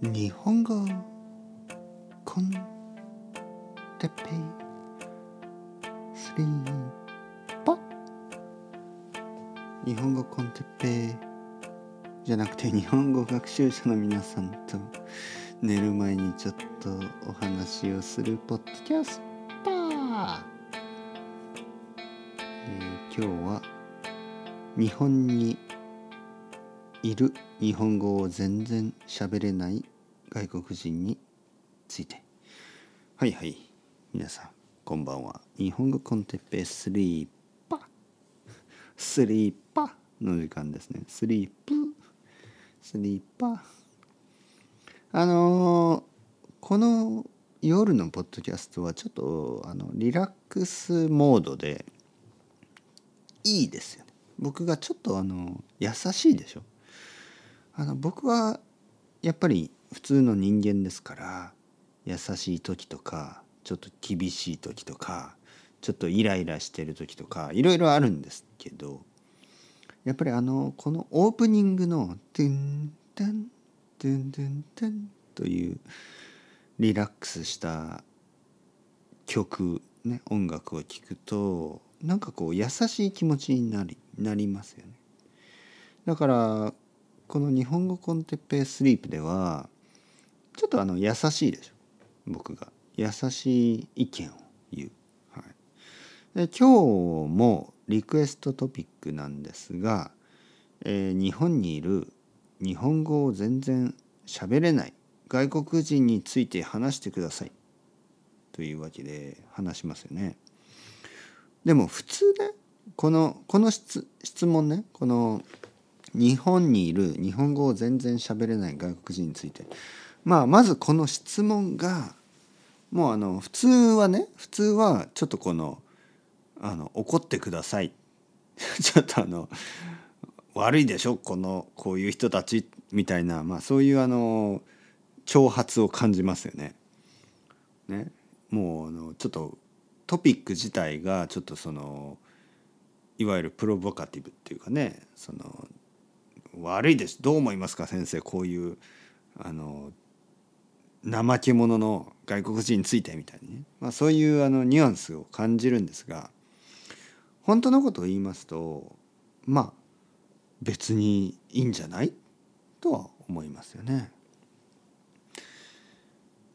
日本語コンテッペイスリーパ日本語コンテッペイじゃなくて日本語学習者の皆さんと寝る前にちょっとお話をするポッドキャスト、えー今日は日本にいる日本語を全然喋れない外国人について。はいはい。皆さんこんばんは。日本語コンテッペスリーパスリーパの時間ですね。スリープスリーパあのーこの夜のポッドキャストはちょっとあのリラックスモードでいいですよね。僕がちょっとあの優しいでしょ。あの僕はやっぱり普通の人間ですから優しい時とかちょっと厳しい時とかちょっとイライラしてる時とかいろいろあるんですけどやっぱりあのこのオープニングの「トゥンタントゥントゥンタン」というリラックスした曲ね音楽を聴くとなんかこう優しい気持ちになりなりますよね。だからこの「日本語コンテッペイスリープ」ではちょっとあの優しいでしょ僕が優しい意見を言う。はい、で今日もリクエストトピックなんですが、えー日本にいる日本語を全然喋れない外国人について話してくださいというわけで話しますよね。でも普通ねこのこの質質問ねこの日本にいる日本語を全然喋れない外国人について。まあまずこの質問がもうあの普通はね普通はちょっとこのあの怒ってください。ちょっとあの悪いでしょ？このこういう人たちみたいな、まあ、そういうあの挑発を感じますよね。ね？もうあのちょっとトピック自体がちょっとそのいわゆるプロボカティブっていうかねその悪いです。どう思いますか？先生こういうあの怠け者の外国人についてみたいにね、まあ、そういうあのニュアンスを感じるんですが本当のことを言いますとまあ別にいいんじゃない？とは思いますよね。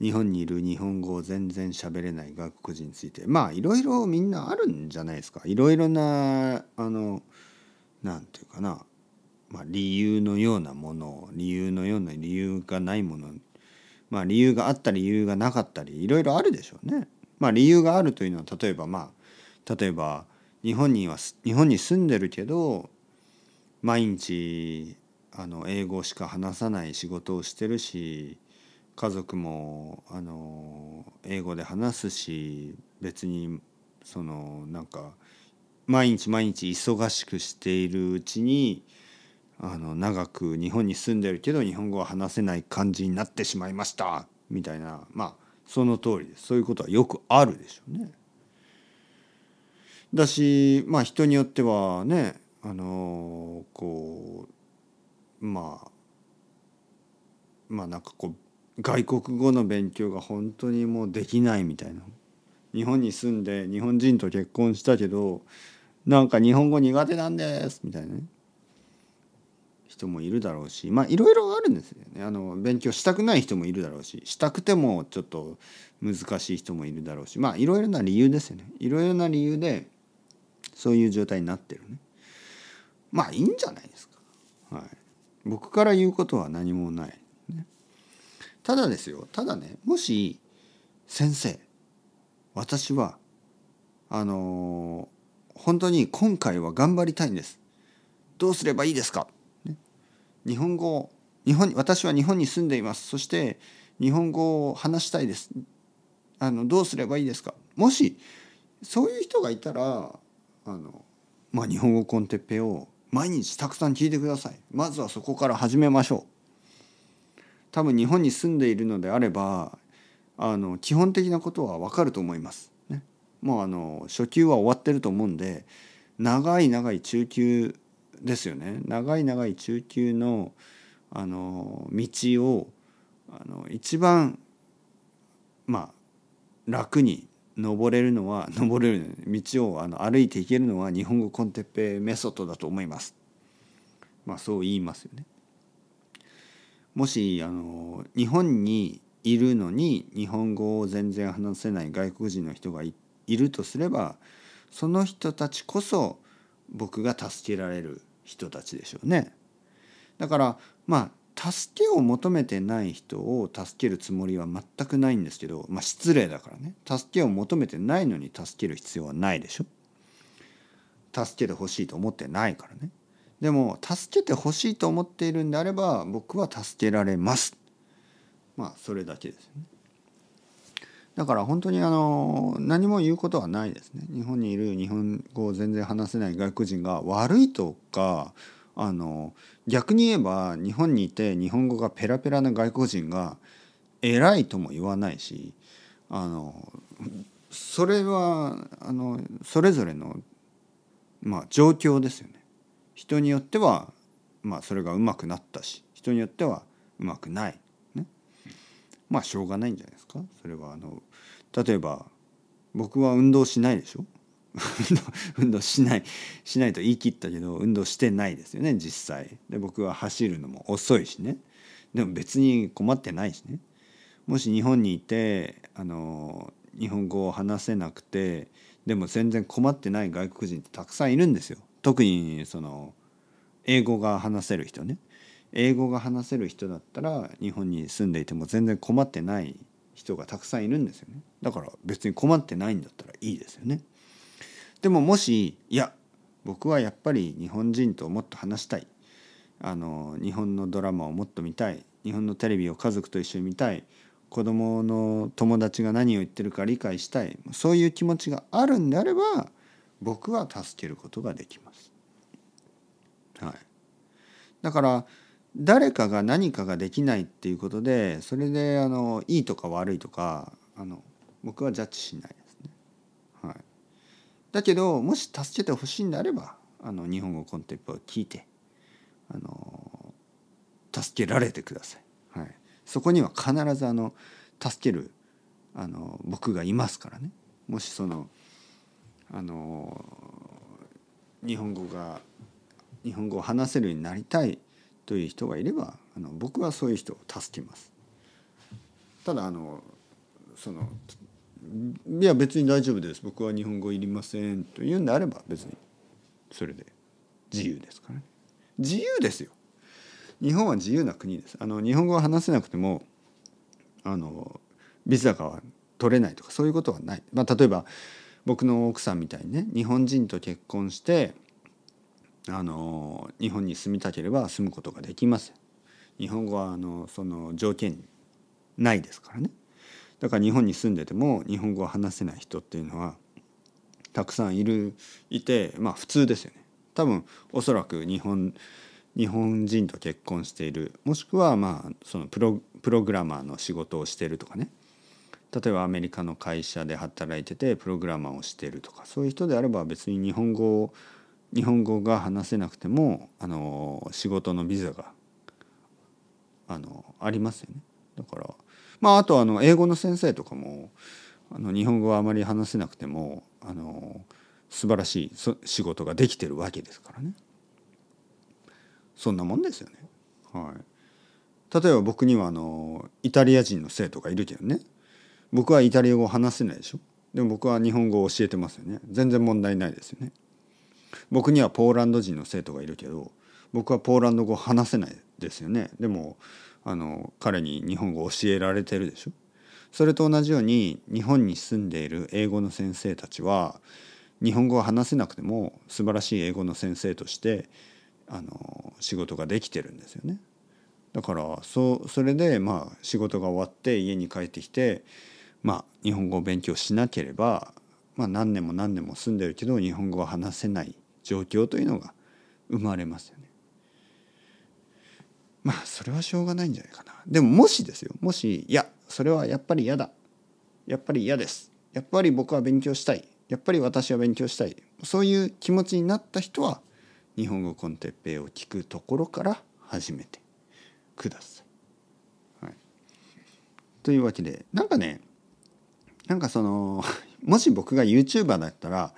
日本にいる日本語を全然喋れない外国人についてまあいろいろみんなあるんじゃないですか。いろいろなあのなんていうかな、まあ、理由のようなもの理由のような理由がないものまあ理由があった理由がなかったりいろいろあるでしょうね。まあ理由があるというのは例えばまあ例えば日本には日本に住んでるけど毎日あの英語しか話さない仕事をしてるし家族もあの英語で話すし別にそのなんか毎日毎日忙しくしているうちにあの長く日本に住んでるけど日本語は話せない感じになってしまいました。みたいな。まあその通りです。そういうことはよくあるでしょうね。だしまあ人によってはねあのこうまあまあなんかこう外国語の勉強が本当にもうできないみたいな。日本に住んで日本人と結婚したけどなんか日本語苦手なんです。みたいなね。人もいるだろうしまあいろいろあるんですよね。あの勉強したくない人もいるだろうししたくてもちょっと難しい人もいるだろうしまあいろいろな理由ですよね。いろいろな理由でそういう状態になってるね。まあいいんじゃないですか、はい、僕から言うことは何もない、ね、ただですよ。ただねもし先生私はあの本当に今回は頑張りたいんです。どうすればいいですか、日本語日本私は日本に住んでいます。そして日本語を話したいです。あのどうすればいいですか？もしそういう人がいたらあの、まあ、日本語コンテッペを毎日たくさん聞いてください。まずはそこから始めましょう。多分日本に住んでいるのであればあの基本的なことは分かると思います。ね、もうあの初級は終わってると思うんで長い長い中級ですよね長い長い中級のあの道をあの一番まあ楽に登れるのは 登れる道をあの歩いていけるのは日本語コンテッペメソッドだと思います。まあそう言いますよね。もしあの日本にいるのに日本語を全然話せない外国人の人がいるとすればその人たちこそ僕が助けられる人たちでしょうね。だからまあ助けを求めてない人を助けるつもりは全くないんですけど、まあ、失礼だからね助けを求めてないのに助ける必要はないでしょ。助けてほしいと思ってないからね。でも助けてほしいと思っているんであれば僕は助けられます。まあそれだけですね。だから本当にあの何も言うことはないですね。日本にいる日本語を全然話せない外国人が悪いとかあの逆に言えば日本にいて日本語がペラペラな外国人が偉いとも言わないしあのそれはあのそれぞれの、まあ、状況ですよね。人によっては、まあ、それがうまくなったし人によってはうまくない。まあしょうがないんじゃないですか？それはあの例えば僕は運動しないでしょ？運動しないしないと言い切ったけど運動してないですよね実際。で僕は走るのも遅いしね。でも別に困ってないしね。もし日本にいてあの日本語を話せなくてでも全然困ってない外国人ってたくさんいるんですよ。特にその英語が話せる人ね。英語が話せる人だったら日本に住んでいても全然困ってない人がたくさんいるんですよね。だから別に困ってないんだったらいいですよね。でももしいや僕はやっぱり日本人ともっと話したい。あの日本のドラマをもっと見たい。日本のテレビを家族と一緒に見たい。子供の友達が何を言ってるか理解したい。そういう気持ちがあるんであれば僕は助けることができます。はい、だから誰かが何かができないっていうことでそれであのいいとか悪いとかあの僕はジャッジしないですね。はい、だけどもし助けてほしいんであればあの日本語コンテンポを聞いてあの助けられてください。はい、そこには必ずあの助けるあの僕がいますからね。もしそのあの日本語が日本語を話せるようになりたいという人がいればあの僕はそういう人を助けます。ただあのそのいや別に大丈夫です。僕は日本語いりませんというんであれば別にそれで自由ですからね。自由ですよ。日本は自由な国です。あの日本語を話せなくてもあのビザが取れないとかそういうことはない、まあ、例えば僕の奥さんみたいにね日本人と結婚してあの日本に住みたければ住むことができます日本語はあのその条件ないですからね。だから日本に住んでても日本語を話せない人っていうのはたくさんいるいてまあ普通ですよね。多分おそらく日本日本人と結婚しているもしくはまあそのプロプログラマーの仕事をしているとかね。例えばアメリカの会社で働いててプログラマーをしているとかそういう人であれば別に日本語を日本語が話せなくてもあの仕事のビザがあのありますよね。だからまああとあの英語の先生とかもあの日本語はあまり話せなくてもあの素晴らしい仕事ができてるわけですからね。そんなもんですよね。はい、例えば僕にはあのイタリア人の生徒がいるけどね僕はイタリア語を話せないでしょでも僕は日本語を教えてますよね全然問題ないですよね僕にはポーランド人の生徒がいるけど僕はポーランド語を話せないですよねでもあの彼に日本語を教えられてるでしょそれと同じように日本に住んでいる英語の先生たちは日本語を話せなくても素晴らしい英語の先生としてあの仕事ができてるんですよね。だからそそれでまあ仕事が終わって家に帰ってきてまあ、日本語を勉強しなければ、まあ、何年も何年も住んでるけど日本語を話せない状況というのが生まれますよね。まあそれはしょうがないんじゃないかな。でももしですよもしいやそれはやっぱり嫌だやっぱり嫌ですやっぱり僕は勉強したいやっぱり私は勉強したいそういう気持ちになった人は日本語コンテッペイを聞くところから始めてください。はいというわけでなんかねなんかその もし僕が YouTuber だったら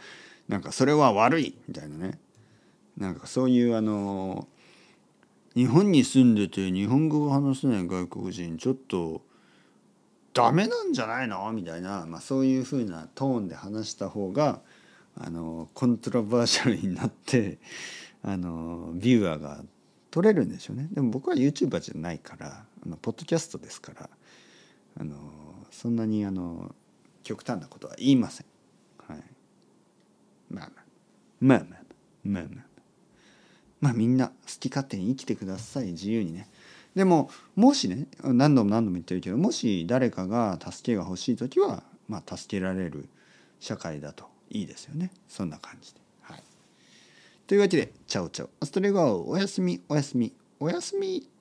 なんかそれは悪いみたいなね。なんかそういうあの日本に住んでて日本語を話せない外国人ちょっとダメなんじゃないの？みたいな、まあ、そういうふうなトーンで話した方があのコントラバーシャルになってあのビューアーが取れるんでしょうね。でも僕は YouTuber じゃないからあのポッドキャストですからあのそんなにあの極端なことは言いません。まあまあ。まあまあ。まあまあ。まあみんな好き勝手に生きてください。自由にね。でももしね何度も何度も言ってるけどもし誰かが助けが欲しい時は、まあ、助けられる社会だといいですよね。そんな感じで。はい、というわけで Ciao ciao。Hasta luego おやすみおやすみおやすみ。